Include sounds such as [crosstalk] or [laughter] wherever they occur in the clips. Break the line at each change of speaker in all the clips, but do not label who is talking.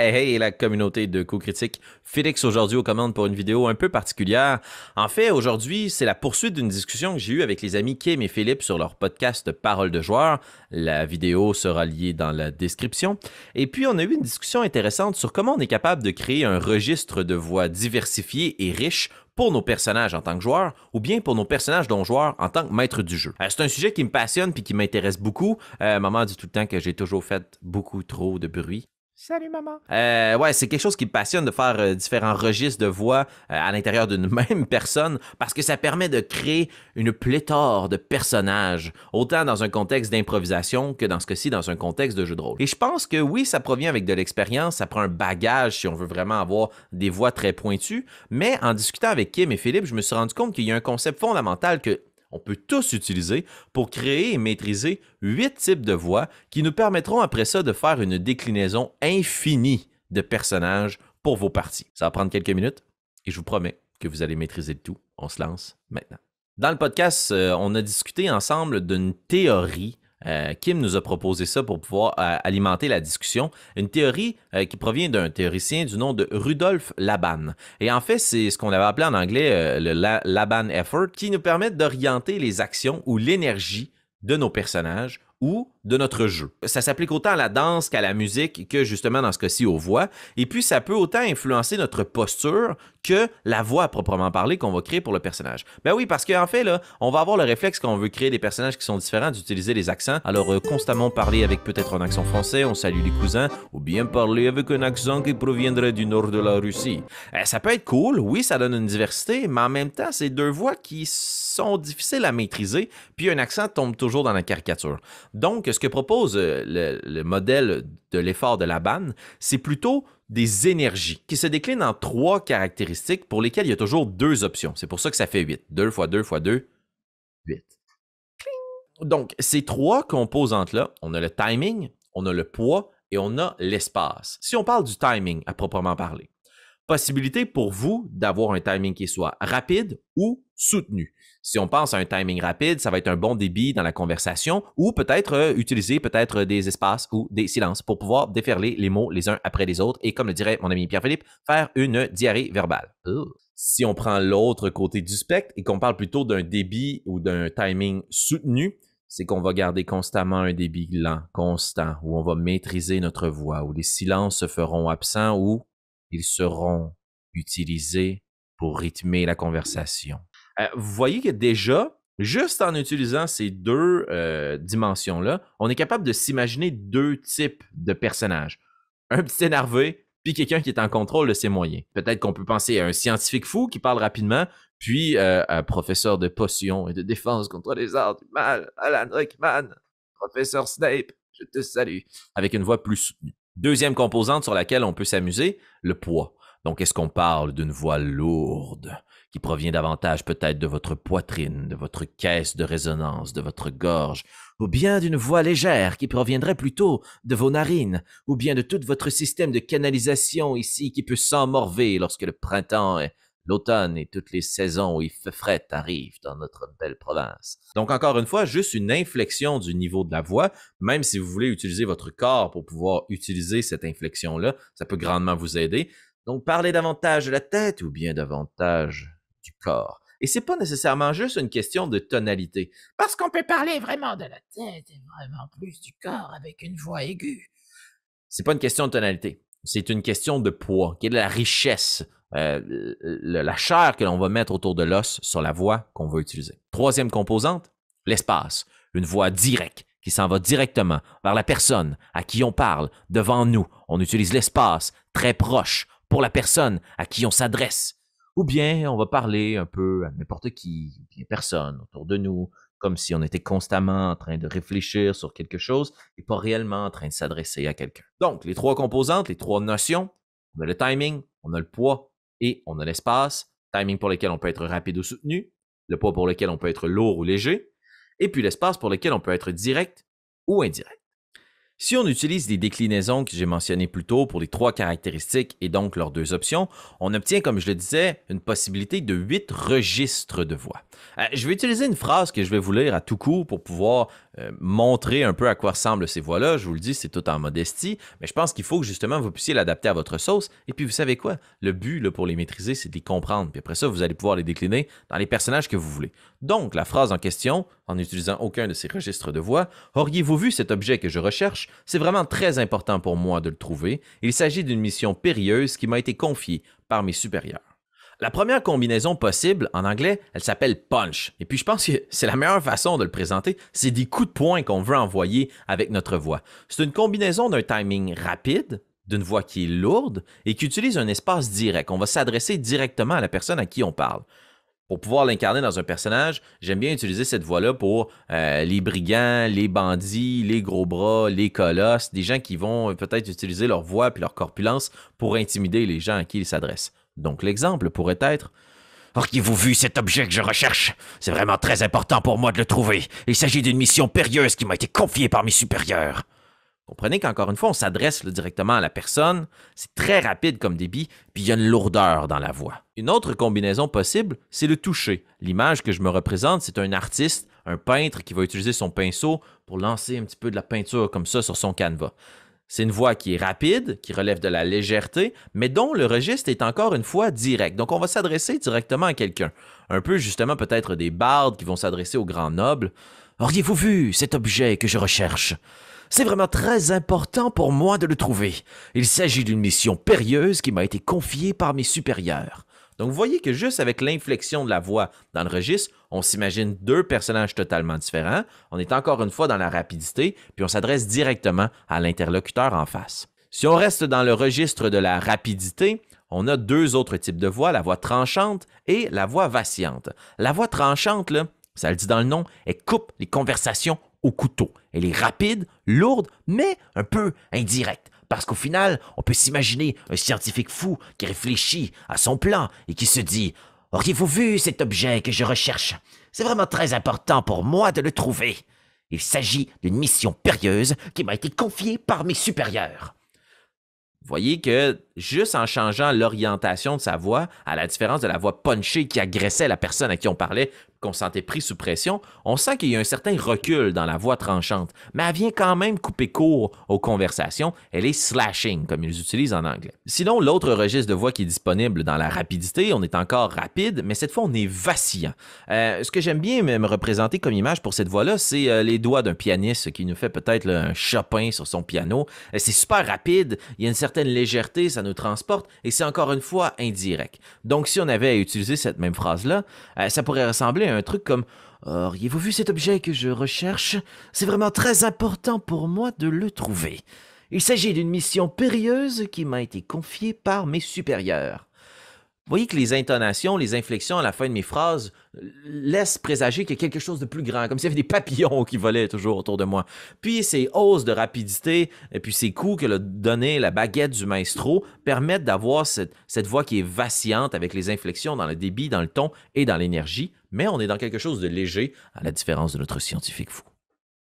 Hey hey la communauté de coups critiques. Félix aujourd'hui aux commandes pour une vidéo un peu particulière. En fait, aujourd'hui, c'est la poursuite d'une discussion que j'ai eue avec les amis Kim et Philippe sur leur podcast Parole de joueur. La vidéo sera liée dans la description. Et puis, on a eu une discussion intéressante sur comment on est capable de créer un registre de voix diversifié et riche pour nos personnages en tant que joueurs ou bien pour nos personnages dont joueurs en tant que maître du jeu. Euh, c'est un sujet qui me passionne puis qui m'intéresse beaucoup. Euh, maman dit tout le temps que j'ai toujours fait beaucoup trop de bruit.
Salut maman.
Euh, ouais, c'est quelque chose qui me passionne de faire euh, différents registres de voix euh, à l'intérieur d'une [laughs] même personne parce que ça permet de créer une pléthore de personnages, autant dans un contexte d'improvisation que dans ce cas-ci dans un contexte de jeu de rôle. Et je pense que oui, ça provient avec de l'expérience, ça prend un bagage si on veut vraiment avoir des voix très pointues, mais en discutant avec Kim et Philippe, je me suis rendu compte qu'il y a un concept fondamental que on peut tous utiliser pour créer et maîtriser huit types de voix qui nous permettront après ça de faire une déclinaison infinie de personnages pour vos parties. Ça va prendre quelques minutes et je vous promets que vous allez maîtriser le tout. On se lance maintenant. Dans le podcast, euh, on a discuté ensemble d'une théorie euh, Kim nous a proposé ça pour pouvoir euh, alimenter la discussion. Une théorie euh, qui provient d'un théoricien du nom de Rudolf Laban. Et en fait, c'est ce qu'on avait appelé en anglais le Laban Effort, qui nous permet d'orienter les actions ou l'énergie de nos personnages ou de notre jeu. Ça s'applique autant à la danse qu'à la musique que justement dans ce cas-ci aux voix. Et puis ça peut autant influencer notre posture que la voix à proprement parler qu'on va créer pour le personnage. Ben oui, parce qu'en fait, là, on va avoir le réflexe quand on veut créer des personnages qui sont différents d'utiliser les accents. Alors, euh, constamment parler avec peut-être un accent français, on salue les cousins, ou bien parler avec un accent qui proviendrait du nord de la Russie. Euh, ça peut être cool, oui, ça donne une diversité, mais en même temps, c'est deux voix qui sont difficiles à maîtriser, puis un accent tombe toujours dans la caricature. Donc, ce que propose euh, le, modèle de l'effort de la banne, c'est plutôt des énergies qui se déclinent en trois caractéristiques pour lesquelles il y a toujours deux options. C'est pour ça que ça fait 8. 2 fois 2 fois 2, 8. Donc, ces trois composantes-là, on a le timing, on a le poids et on a l'espace. Si on parle du timing à proprement parler, possibilité pour vous d'avoir un timing qui soit rapide ou soutenu. Si on pense à un timing rapide, ça va être un bon débit dans la conversation ou peut-être euh, utiliser peut-être des espaces ou des silences pour pouvoir déferler les mots les uns après les autres et comme le dirait mon ami Pierre-Philippe, faire une diarrhée verbale. Si on prend l'autre côté du spectre et qu'on parle plutôt d'un débit ou d'un timing soutenu, c'est qu'on va garder constamment un débit lent, constant, où on va maîtriser notre voix, où les silences se feront absents ou ils seront utilisés pour rythmer la conversation. Euh, vous voyez que déjà, juste en utilisant ces deux euh, dimensions-là, on est capable de s'imaginer deux types de personnages. Un petit énervé, puis quelqu'un qui est en contrôle de ses moyens. Peut-être qu'on peut penser à un scientifique fou qui parle rapidement, puis euh, un professeur de potions et de défense contre les arts du mal, Alan Rickman, professeur Snape, je te salue, avec une voix plus. Deuxième composante sur laquelle on peut s'amuser, le poids. Donc, est-ce qu'on parle d'une voix lourde qui provient davantage peut-être de votre poitrine, de votre caisse de résonance, de votre gorge, ou bien d'une voix légère qui proviendrait plutôt de vos narines, ou bien de tout votre système de canalisation ici qui peut s'emmorver lorsque le printemps est l'automne et toutes les saisons où il fait fret arrivent dans notre belle province. Donc encore une fois, juste une inflexion du niveau de la voix, même si vous voulez utiliser votre corps pour pouvoir utiliser cette inflexion-là, ça peut grandement vous aider. Donc parlez davantage de la tête ou bien davantage du corps. Et c'est pas nécessairement juste une question de tonalité.
Parce qu'on peut parler vraiment de la tête et vraiment plus du corps avec une voix aiguë.
C'est pas une question de tonalité. C'est une question de poids. Quelle est la richesse, euh, la chair que l'on va mettre autour de l'os sur la voix qu'on va utiliser. Troisième composante, l'espace. Une voix directe qui s'en va directement vers la personne à qui on parle, devant nous. On utilise l'espace très proche pour la personne à qui on s'adresse. Ou bien on va parler un peu à n'importe qui, bien personne autour de nous, comme si on était constamment en train de réfléchir sur quelque chose et pas réellement en train de s'adresser à quelqu'un. Donc, les trois composantes, les trois notions, on a le timing, on a le poids et on a l'espace. Timing pour lequel on peut être rapide ou soutenu, le poids pour lequel on peut être lourd ou léger, et puis l'espace pour lequel on peut être direct ou indirect. Si on utilise les déclinaisons que j'ai mentionnées plus tôt pour les trois caractéristiques et donc leurs deux options, on obtient, comme je le disais, une possibilité de huit registres de voix. Euh, je vais utiliser une phrase que je vais vous lire à tout coup pour pouvoir euh, montrer un peu à quoi ressemblent ces voix-là. Je vous le dis, c'est tout en modestie, mais je pense qu'il faut que justement vous puissiez l'adapter à votre sauce. Et puis, vous savez quoi? Le but là, pour les maîtriser, c'est de les comprendre. Puis après ça, vous allez pouvoir les décliner dans les personnages que vous voulez. Donc, la phrase en question, en n'utilisant aucun de ces registres de voix, auriez-vous vu cet objet que je recherche? C'est vraiment très important pour moi de le trouver. Il s'agit d'une mission périlleuse qui m'a été confiée par mes supérieurs. La première combinaison possible, en anglais, elle s'appelle punch. Et puis je pense que c'est la meilleure façon de le présenter, c'est des coups de poing qu'on veut envoyer avec notre voix. C'est une combinaison d'un timing rapide, d'une voix qui est lourde et qui utilise un espace direct. On va s'adresser directement à la personne à qui on parle. Pour pouvoir l'incarner dans un personnage, j'aime bien utiliser cette voix-là pour euh, les brigands, les bandits, les gros bras, les colosses, des gens qui vont peut-être utiliser leur voix et leur corpulence pour intimider les gens à qui ils s'adressent. Donc l'exemple pourrait être
Auriez-vous vu cet objet que je recherche? C'est vraiment très important pour moi de le trouver. Il s'agit d'une mission périlleuse qui m'a été confiée par mes supérieurs.
Comprenez qu'encore une fois, on s'adresse directement à la personne, c'est très rapide comme débit, puis il y a une lourdeur dans la voix. Une autre combinaison possible, c'est le toucher. L'image que je me représente, c'est un artiste, un peintre qui va utiliser son pinceau pour lancer un petit peu de la peinture comme ça sur son canevas. C'est une voix qui est rapide, qui relève de la légèreté, mais dont le registre est encore une fois direct. Donc on va s'adresser directement à quelqu'un. Un peu justement peut-être des bardes qui vont s'adresser aux grands nobles.
Auriez-vous vu cet objet que je recherche? C'est vraiment très important pour moi de le trouver. Il s'agit d'une mission périlleuse qui m'a été confiée par mes supérieurs.
Donc, vous voyez que juste avec l'inflexion de la voix dans le registre, on s'imagine deux personnages totalement différents. On est encore une fois dans la rapidité, puis on s'adresse directement à l'interlocuteur en face. Si on reste dans le registre de la rapidité, on a deux autres types de voix, la voix tranchante et la voix vacillante. La voix tranchante, ça le dit dans le nom, elle coupe les conversations au couteau. Elle est rapide, lourde, mais un peu indirecte. Parce qu'au final, on peut s'imaginer un scientifique fou qui réfléchit à son plan et qui se dit Auriez-vous vu cet objet que je recherche? C'est vraiment très important pour moi de le trouver. Il s'agit d'une mission périlleuse qui m'a été confiée par mes supérieurs. Voyez que juste en changeant l'orientation de sa voix, à la différence de la voix punchée qui agressait la personne à qui on parlait, qu'on sentait pris sous pression, on sent qu'il y a un certain recul dans la voix tranchante, mais elle vient quand même couper court aux conversations. Elle est slashing, comme ils utilisent en anglais. Sinon, l'autre registre de voix qui est disponible dans la rapidité, on est encore rapide, mais cette fois, on est vacillant. Euh, ce que j'aime bien me représenter comme image pour cette voix-là, c'est euh, les doigts d'un pianiste qui nous fait peut-être un Chopin sur son piano. Euh, c'est super rapide, il y a une certaine légèreté, ça nous transporte, et c'est encore une fois indirect. Donc, si on avait à utiliser cette même phrase-là, ça pourrait ressembler un truc comme Auriez-vous vu cet objet que je recherche? C'est vraiment très important pour moi de le trouver. Il s'agit d'une mission périlleuse qui m'a été confiée par mes supérieurs. Voyez que les intonations, les inflexions à la fin de mes phrases laissent présager qu'il y a quelque chose de plus grand, comme s'il y avait des papillons qui volaient toujours autour de moi. Puis ces hausses de rapidité et puis ces coups que l'a donné la baguette du maestro permettent d'avoir cette, cette voix qui est vacillante avec les inflexions dans le débit, dans le ton et dans l'énergie, mais on est dans quelque chose de léger à la différence de notre scientifique fou.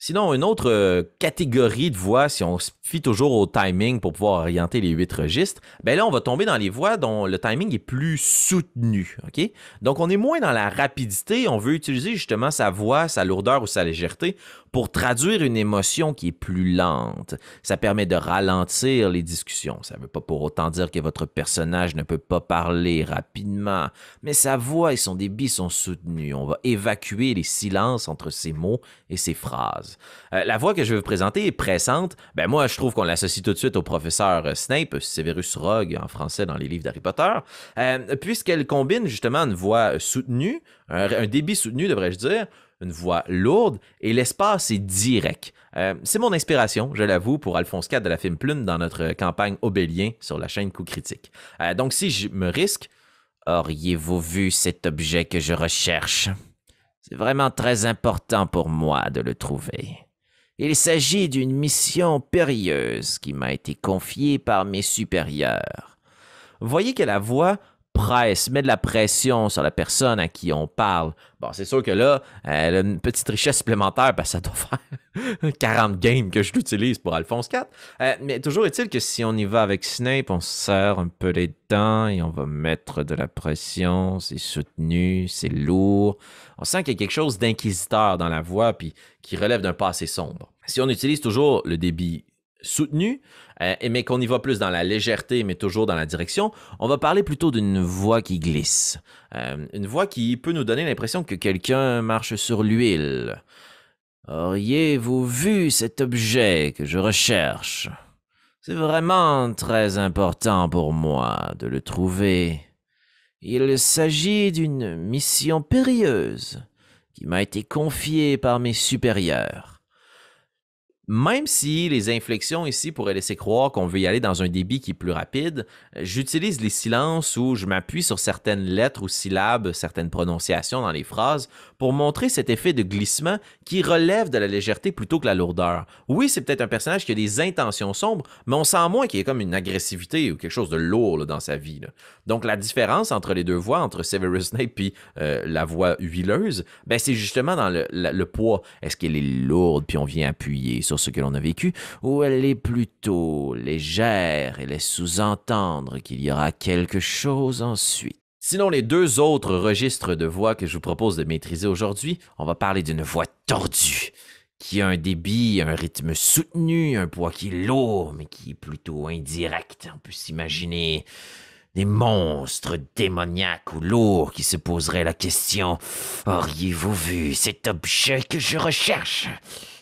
Sinon, une autre euh, catégorie de voix, si on se fie toujours au timing pour pouvoir orienter les huit registres, ben là, on va tomber dans les voix dont le timing est plus soutenu. OK? Donc, on est moins dans la rapidité. On veut utiliser justement sa voix, sa lourdeur ou sa légèreté pour traduire une émotion qui est plus lente. Ça permet de ralentir les discussions. Ça ne veut pas pour autant dire que votre personnage ne peut pas parler rapidement, mais sa voix et son débit sont soutenus. On va évacuer les silences entre ses mots et ses phrases. Euh, la voix que je vais vous présenter est pressante. Ben moi, je trouve qu'on l'associe tout de suite au professeur Snape, Severus Rogue en français dans les livres d'Harry Potter, euh, puisqu'elle combine justement une voix soutenue, un débit soutenu, devrais-je dire, une voix lourde et l'espace est direct. Euh, c'est mon inspiration, je l'avoue, pour Alphonse IV de la Film Plume dans notre campagne Obélien sur la chaîne Coup Critique. Euh, donc, si je me risque, auriez-vous vu cet objet que je recherche? C'est vraiment très important pour moi de le trouver. Il s'agit d'une mission périlleuse qui m'a été confiée par mes supérieurs. Voyez que la voix
presse, met de la pression sur la personne à qui on parle. Bon, c'est sûr que là, elle a une petite richesse supplémentaire que ça doit faire [laughs] 40 games que je l'utilise pour Alphonse 4. Euh, mais toujours est-il que si on y va avec Snape, on serre un peu les dents et on va mettre de la pression, c'est soutenu, c'est lourd. On sent qu'il y a quelque chose d'inquisiteur dans la voix puis qui relève d'un passé sombre. Si on utilise toujours le débit soutenu, euh, mais qu'on y va plus dans la légèreté, mais toujours dans la direction, on va parler plutôt d'une voix qui glisse. Euh, une voix qui peut nous donner l'impression que quelqu'un marche sur l'huile. Auriez-vous vu cet objet que je recherche? C'est vraiment très important pour moi de le trouver. Il s'agit d'une mission périlleuse qui m'a été confiée par mes supérieurs. Même si les inflexions ici pourraient laisser croire qu'on veut y aller dans un débit qui est plus rapide, j'utilise les silences où je m'appuie sur certaines lettres ou syllabes, certaines prononciations dans les phrases pour montrer cet effet de glissement qui relève de la légèreté plutôt que la lourdeur. Oui, c'est peut-être un personnage qui a des intentions sombres, mais on sent moins qu'il y a comme une agressivité ou quelque chose de lourd dans sa vie. Donc la différence entre les deux voix, entre Severus Snape et euh, la voix huileuse, ben, c'est justement dans le, le poids. Est-ce qu'elle est lourde puis on vient appuyer sur ce que l'on a vécu, ou elle est plutôt légère et laisse sous-entendre qu'il y aura quelque chose ensuite. Sinon, les deux autres registres de voix que je vous propose de maîtriser aujourd'hui, on va parler d'une voix tordue, qui a un débit, un rythme soutenu, un poids qui est lourd, mais qui est plutôt indirect. On peut s'imaginer des monstres démoniaques ou lourds qui se poseraient la question Auriez-vous vu cet objet que je recherche?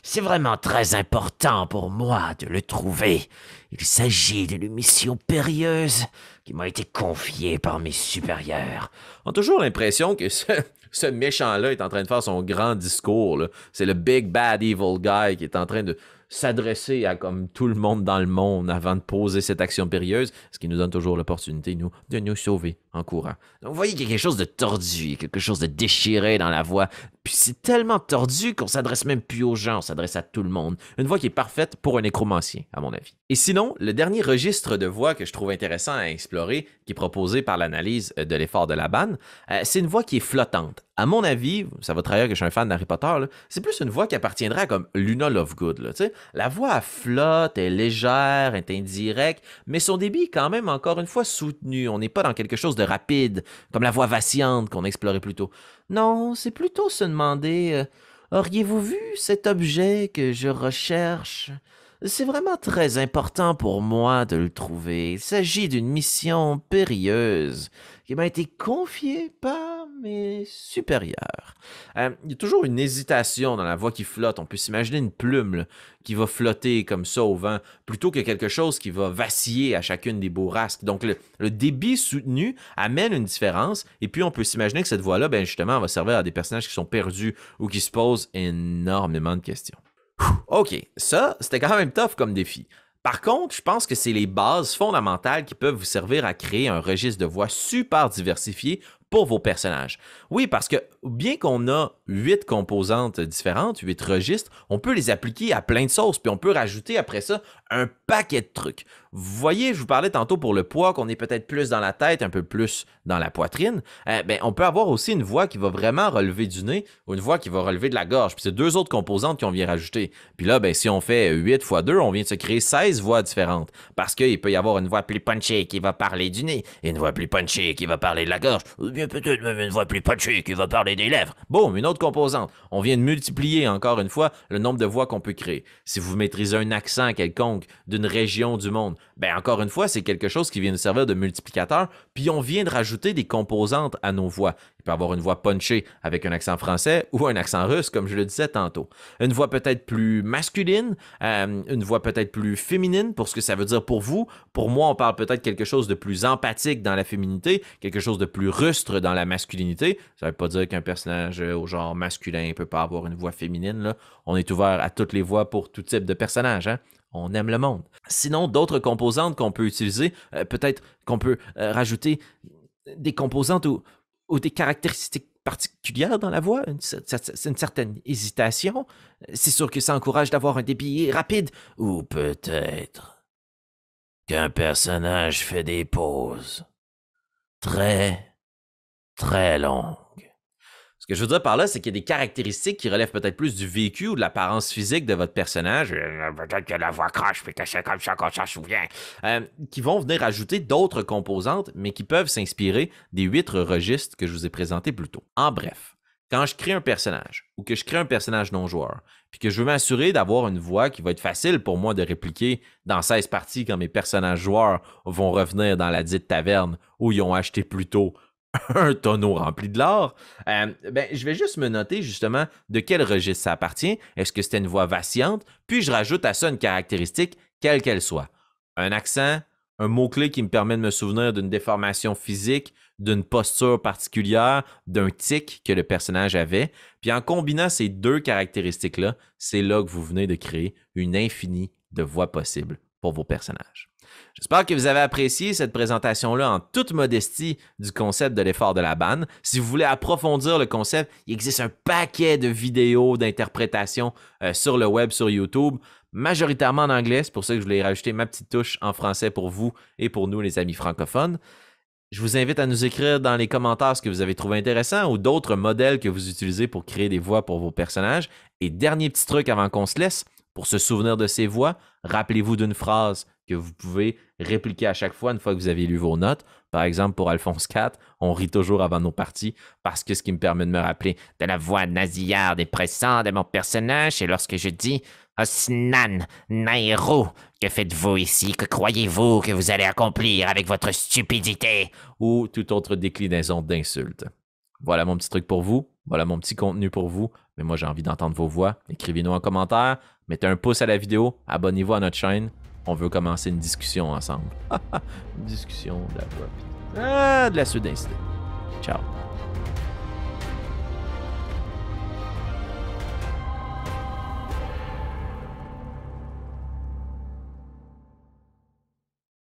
C'est vraiment très important pour moi de le trouver. Il s'agit d'une mission périlleuse qui m'a été confiée par mes supérieurs.
On a toujours l'impression que ce, [laughs] méchant-là est en train de faire son grand discours. C'est le big bad evil guy qui est en train de s'adresser à comme tout le monde dans le monde avant de poser cette action périlleuse, ce qui nous donne toujours l'opportunité, nous, de nous sauver en courant. Donc, vous voyez qu'il y a quelque chose de tordu, quelque chose de déchiré dans la voix. Puis c'est tellement tordu qu'on s'adresse même plus aux gens, on s'adresse à tout le monde. Une voix qui est parfaite pour un nécromancien, à mon avis. Et sinon, le dernier registre de voix que je trouve intéressant à explorer, qui est proposé par l'analyse de l'effort de la banne, euh, c'est une voix qui est flottante. À mon avis, ça va trahir que je suis un fan d'Harry Potter, c'est plus une voix qui appartiendrait à comme Luna Lovegood. Là, la voix flotte, est légère, est indirecte, mais son débit est quand même encore une fois soutenu. On n'est pas dans quelque chose de rapide, comme la voix vacillante qu'on explorait plus tôt. Non, c'est plutôt se demander euh, Auriez-vous vu cet objet que je recherche? C'est vraiment très important pour moi de le trouver. Il s'agit d'une mission périlleuse qui m'a été confiée par mais supérieur. Euh, il y a toujours une hésitation dans la voix qui flotte. On peut s'imaginer une plume qui va flotter comme ça au vent, plutôt que quelque chose qui va vaciller à chacune des bourrasques. Donc le, débit soutenu amène une différence, et puis on peut s'imaginer que cette voix-là, ben justement, va servir à des personnages qui sont perdus ou qui se posent énormément de questions. OK, ça, c'était quand même tough comme défi. Par contre, je pense que c'est les bases fondamentales qui peuvent vous servir à créer un registre de voix super diversifié pour vos personnages. Oui, parce que bien qu'on a huit composantes différentes, huit registres, on peut les appliquer à plein de sauces, puis on peut rajouter après ça un paquet de trucs. Vous voyez, je vous parlais tantôt pour le poids, qu'on est peut-être plus dans la tête, un peu plus dans la poitrine. Euh, ben, on peut avoir aussi une voix qui va vraiment relever du nez ou une voix qui va relever de la gorge. Puis c'est deux autres composantes qu'on vient rajouter. Puis là, ben, si on fait 8 fois 2, on vient de se créer 16 voix différentes. Parce qu'il peut y avoir une voix plus punchée qui va parler du nez, et une voix plus punchée qui va parler de la gorge, bien peut-être même une voix plus punchée qui va parler des lèvres. Boum, une autre composante. On vient de multiplier encore une fois le nombre de voix qu'on peut créer. Si vous maîtrisez un accent quelconque d'une région du monde, ben encore une fois, c'est quelque chose qui vient nous servir de multiplicateur, puis on vient de rajouter des composantes à nos voix. Peut avoir une voix punchée avec un accent français ou un accent russe, comme je le disais tantôt. Une voix peut-être plus masculine, euh, une voix peut-être plus féminine pour ce que ça veut dire pour vous. Pour moi, on parle peut-être quelque chose de plus empathique dans la féminité, quelque chose de plus rustre dans la masculinité. Ça ne veut pas dire qu'un personnage au genre masculin ne peut pas avoir une voix féminine. Là. On est ouvert à toutes les voix pour tout type de personnage. Hein? on aime le monde. Sinon, d'autres composantes qu'on peut utiliser, euh, peut-être qu'on peut, euh, rajouter des composantes ou, des caractéristiques particulières dans la voix, une, une certaine hésitation. C'est sûr que ça encourage d'avoir un débit rapide, ou peut-être qu'un personnage fait des pauses très, très longue. Ce que je veux dire par là, c'est qu'il y a des caractéristiques qui relèvent peut-être plus du vécu ou de l'apparence physique de votre personnage. Euh, peut-être que la voix crache, puis que c'est comme ça qu'on s'en souvient. Euh, qui vont venir ajouter d'autres composantes, mais qui peuvent s'inspirer des huit registres que je vous ai présentés plus tôt. En bref, quand je crée un personnage ou que je crée un personnage non-joueur, puis que je veux m'assurer d'avoir une voix qui va être facile pour moi de répliquer dans 16 parties quand mes personnages joueurs vont revenir dans la dite taverne où ils ont acheté plus tôt [laughs] un tonneau rempli de l'or, euh, ben, je vais juste me noter justement de quel registre ça appartient. Est-ce que c'était une voix vacillante? Puis je rajoute à ça une caractéristique, quelle qu'elle soit. Un accent, un mot-clé qui me permet de me souvenir d'une déformation physique, d'une posture particulière, d'un tic que le personnage avait. Puis en combinant ces deux caractéristiques-là, c'est là que vous venez de créer une infinie de voix possibles pour vos personnages. J'espère que vous avez apprécié cette présentation-là en toute modestie du concept de l'effort de la banne. Si vous voulez approfondir le concept, il existe un paquet de vidéos d'interprétation euh, sur le web, sur YouTube, majoritairement en anglais. C'est pour ça que je voulais rajouter ma petite touche en français pour vous et pour nous, les amis francophones. Je vous invite à nous écrire dans les commentaires ce que vous avez trouvé intéressant ou d'autres modèles que vous utilisez pour créer des voix pour vos personnages. Et dernier petit truc avant qu'on se laisse, pour se souvenir de ces voix, rappelez-vous d'une phrase que vous pouvez répliquer à chaque fois une fois que vous avez lu vos notes. Par exemple, pour Alphonse IV, on rit toujours avant nos parties parce que ce qui me permet de me rappeler de la voix nasillarde et pressante de mon personnage, c'est lorsque je dis Osnan, Nairo, que faites-vous ici? Que croyez-vous que vous allez accomplir avec votre stupidité? Ou toute autre déclinaison d'insulte. Voilà mon petit truc pour vous. Voilà mon petit contenu pour vous. Mais moi, j'ai envie d'entendre vos voix. Écrivez-nous en commentaire. Mettez un pouce à la vidéo. Abonnez-vous à notre chaîne on veut commencer une discussion ensemble. [laughs] discussion de la Ah, de la suite Ciao.